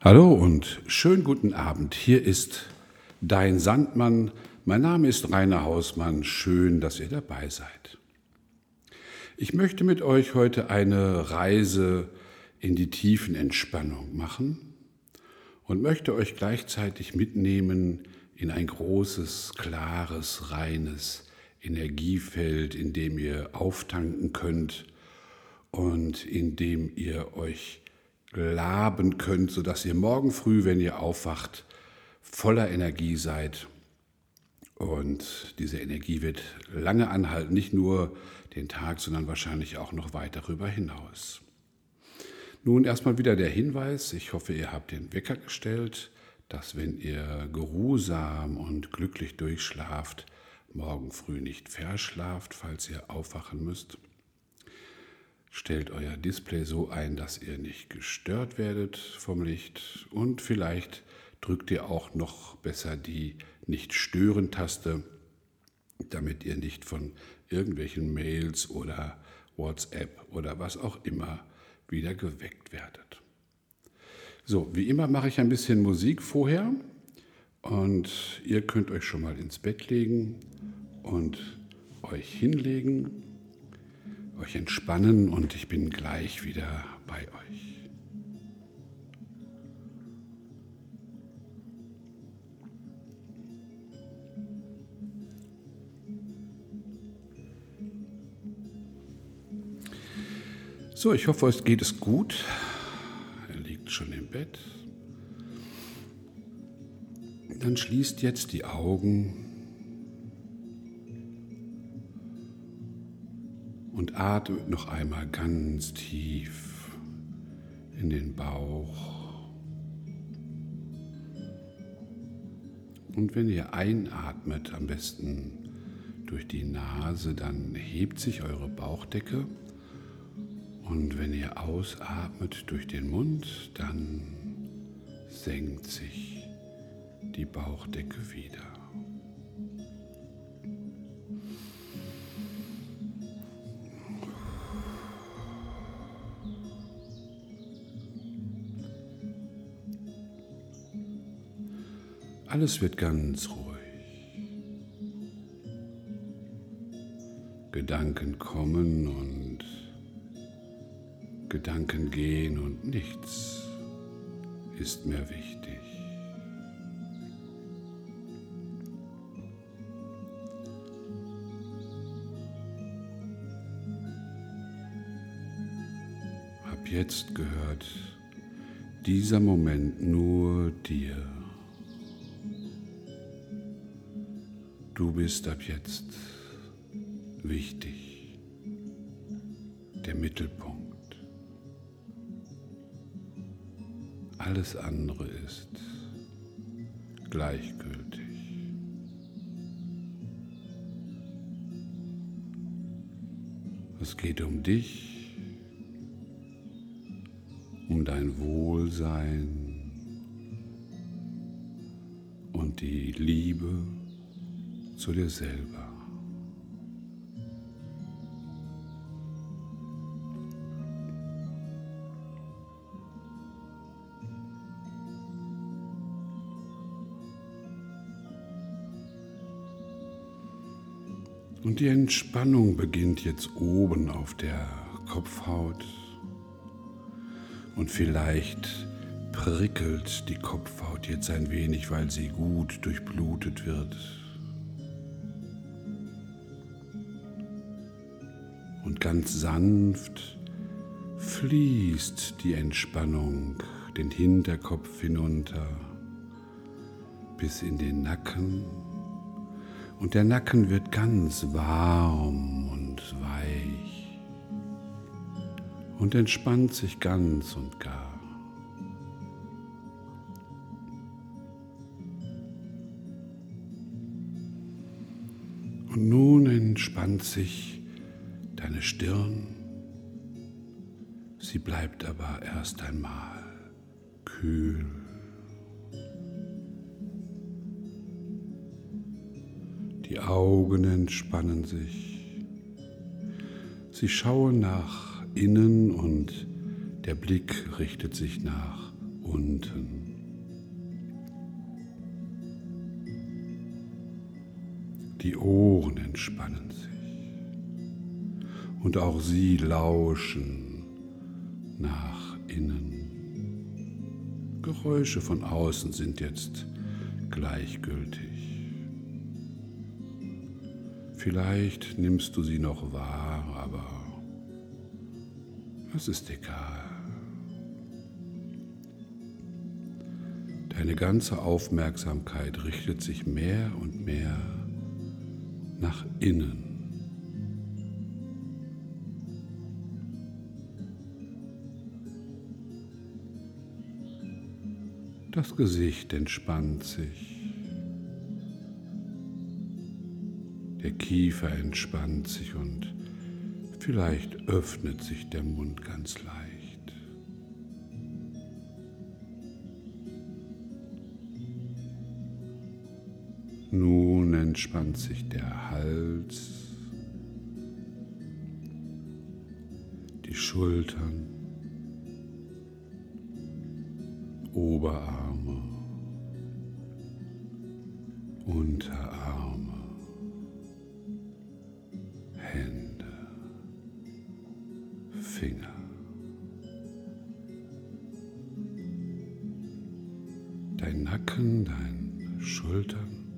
Hallo und schönen guten Abend. Hier ist dein Sandmann. Mein Name ist Rainer Hausmann. Schön, dass ihr dabei seid. Ich möchte mit euch heute eine Reise in die tiefen Entspannung machen und möchte euch gleichzeitig mitnehmen in ein großes, klares, reines Energiefeld, in dem ihr auftanken könnt und in dem ihr euch laben könnt, sodass ihr morgen früh, wenn ihr aufwacht, voller Energie seid. Und diese Energie wird lange anhalten, nicht nur den Tag, sondern wahrscheinlich auch noch weit darüber hinaus. Nun erstmal wieder der Hinweis, ich hoffe, ihr habt den Wecker gestellt, dass wenn ihr geruhsam und glücklich durchschlaft, morgen früh nicht verschlaft, falls ihr aufwachen müsst. Stellt euer Display so ein, dass ihr nicht gestört werdet vom Licht. Und vielleicht drückt ihr auch noch besser die Nicht-Stören-Taste, damit ihr nicht von irgendwelchen Mails oder WhatsApp oder was auch immer wieder geweckt werdet. So, wie immer mache ich ein bisschen Musik vorher. Und ihr könnt euch schon mal ins Bett legen und euch hinlegen euch entspannen und ich bin gleich wieder bei euch. So, ich hoffe, es geht es gut. Er liegt schon im Bett. Dann schließt jetzt die Augen und atmet noch einmal ganz tief in den Bauch. Und wenn ihr einatmet, am besten durch die Nase, dann hebt sich eure Bauchdecke. Und wenn ihr ausatmet durch den Mund, dann senkt sich die Bauchdecke wieder. Alles wird ganz ruhig. Gedanken kommen und Gedanken gehen und nichts ist mehr wichtig. Ab jetzt gehört dieser Moment nur dir. Du bist ab jetzt wichtig, der Mittelpunkt. Alles andere ist gleichgültig. Es geht um dich, um dein Wohlsein und die Liebe zu dir selber. Und die Entspannung beginnt jetzt oben auf der Kopfhaut. Und vielleicht prickelt die Kopfhaut jetzt ein wenig, weil sie gut durchblutet wird. Ganz sanft fließt die Entspannung den Hinterkopf hinunter bis in den Nacken und der Nacken wird ganz warm und weich und entspannt sich ganz und gar. Und nun entspannt sich deine Stirn. Sie bleibt aber erst einmal kühl. Die Augen entspannen sich. Sie schauen nach innen und der Blick richtet sich nach unten. Die Ohren entspannen sich und auch sie lauschen nach innen. Geräusche von außen sind jetzt gleichgültig. Vielleicht nimmst du sie noch wahr, aber es ist egal. Deine ganze Aufmerksamkeit richtet sich mehr und mehr nach innen. Das Gesicht entspannt sich. Der Kiefer entspannt sich und vielleicht öffnet sich der Mund ganz leicht. Nun entspannt sich der Hals, die Schultern, Oberarme, Unterarme, Hände, Finger. Dein Nacken, deine Schultern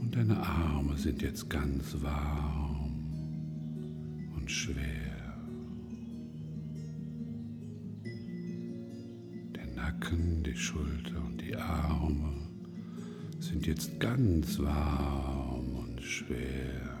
und deine Arme sind jetzt ganz warm und schwer. Nacken, die Schulter und die Arme sind jetzt ganz warm und schwer.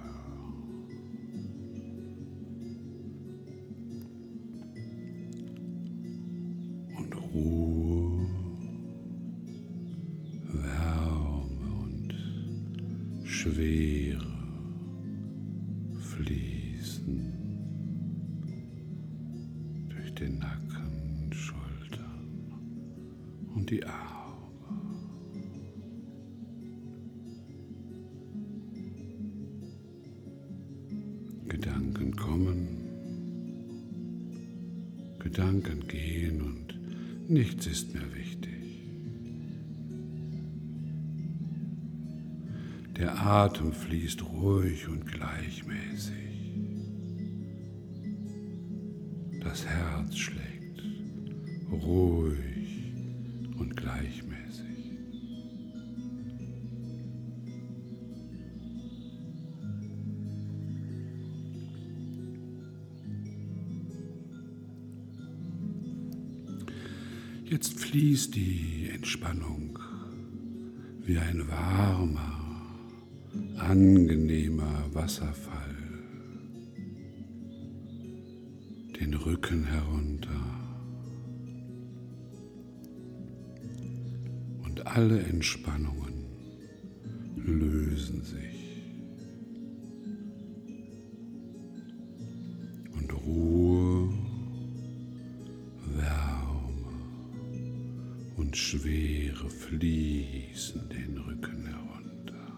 Gedanken kommen, Gedanken gehen und nichts ist mehr wichtig. Der Atem fließt ruhig und gleichmäßig. Das Herz schlägt ruhig Jetzt fließt die Entspannung wie ein warmer, angenehmer Wasserfall den Rücken herunter. Und alle Entspannungen lösen sich. Und Ruhe, Schwere fließen den Rücken herunter.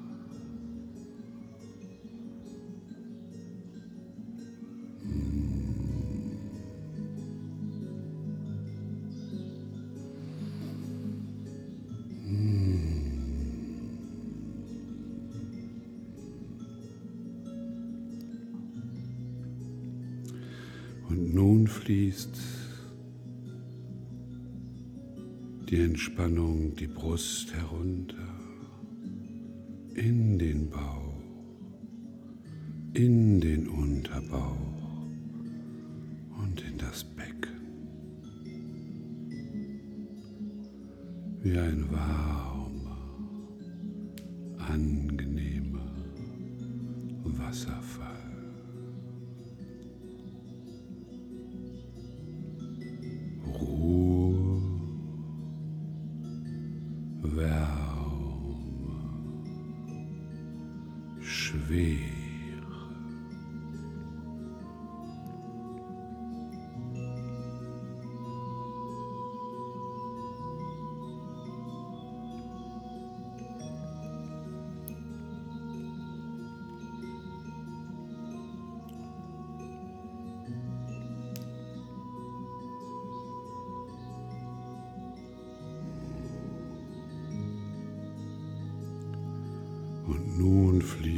Und nun fließt die Entspannung die Brust herunter. In den Bauch, in den Unterbauch. Und in das Becken. Wie ein warmer,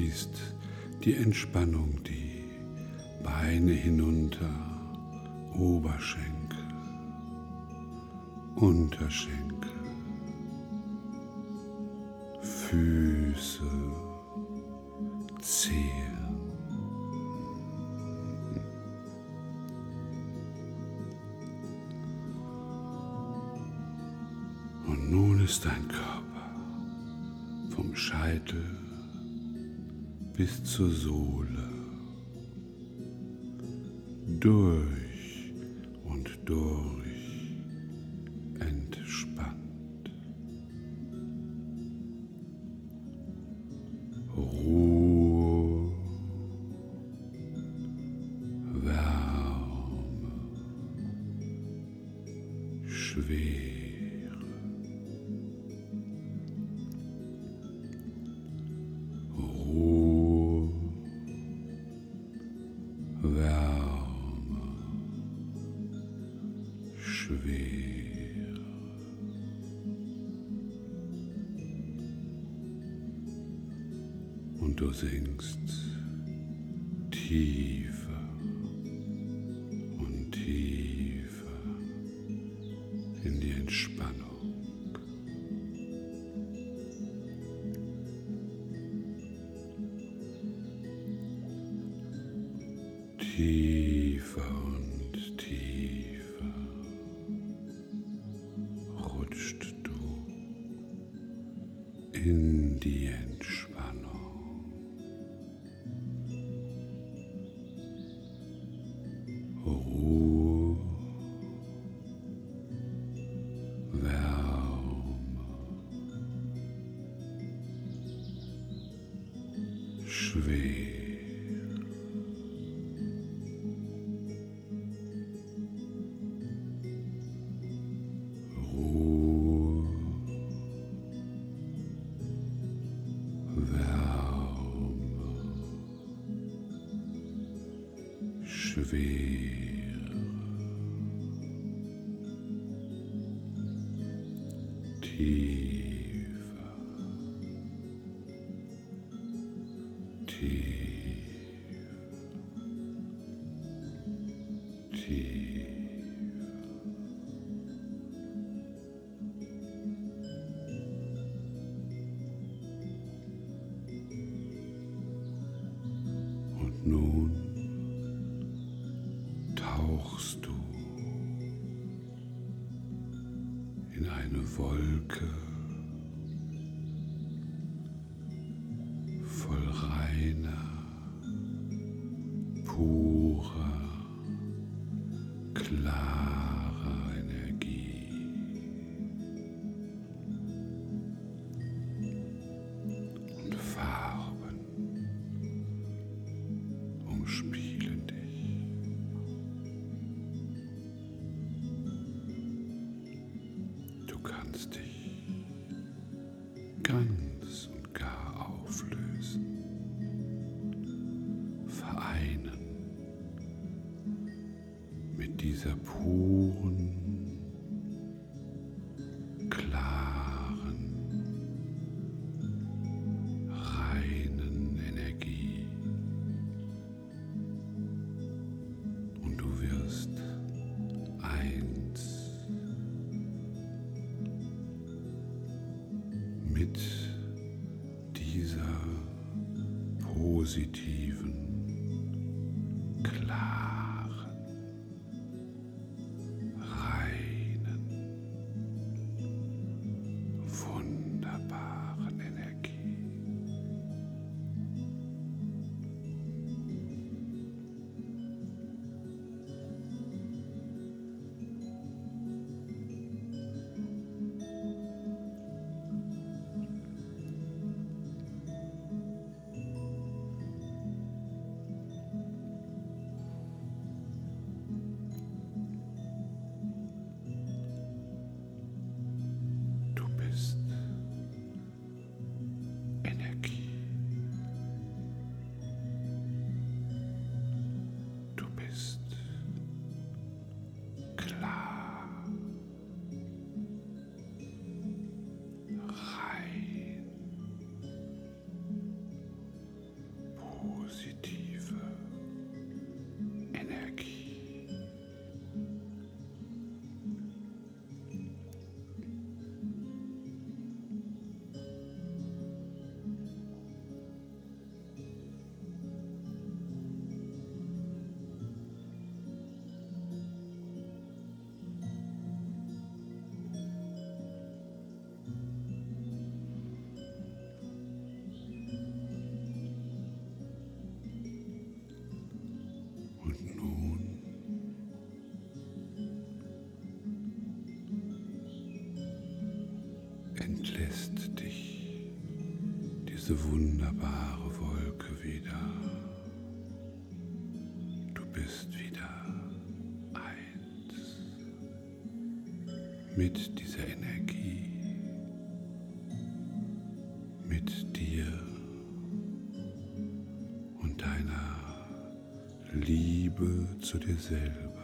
fließt die Entspannung die Beine hinunter, Oberschenkel, Unterschenkel, Füße, Zehen. Und nun ist dein Körper vom Scheitel bis zur Sohle. Durch und durch Du sinkst tiefer und tiefer in die Entspannung. Tiefer und tiefer rutscht du in die Entspannung. Schwer. Schwer. Nun tauchst du in eine Wolke dieser positiven, diese wunderbare Wolke wieder. Du bist wieder eins mit dieser Energie, mit dir und deiner Liebe zu dir selber.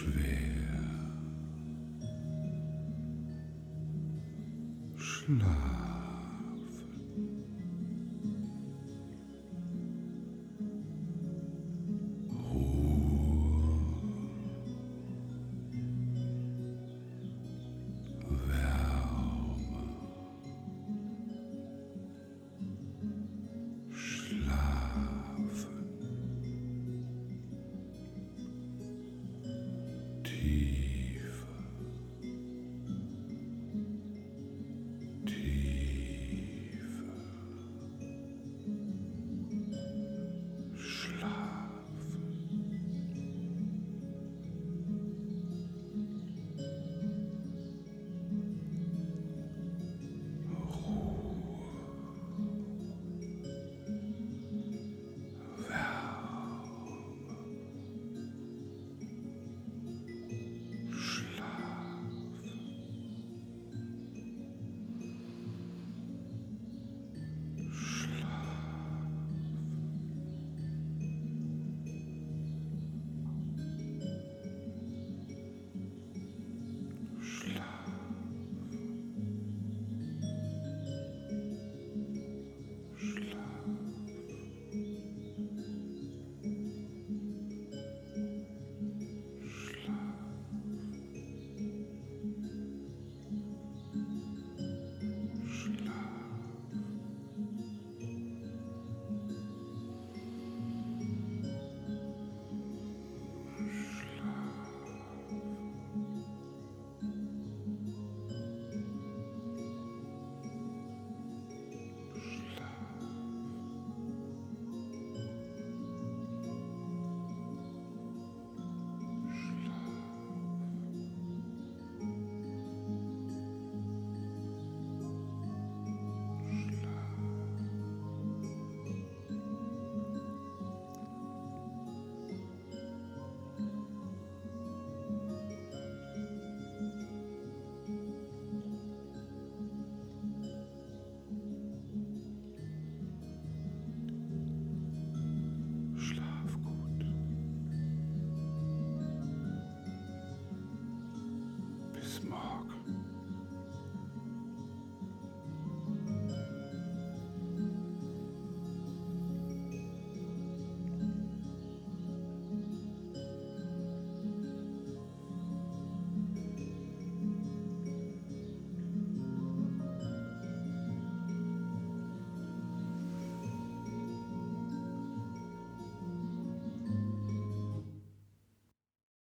Schwer, schlaf.